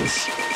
Beatles.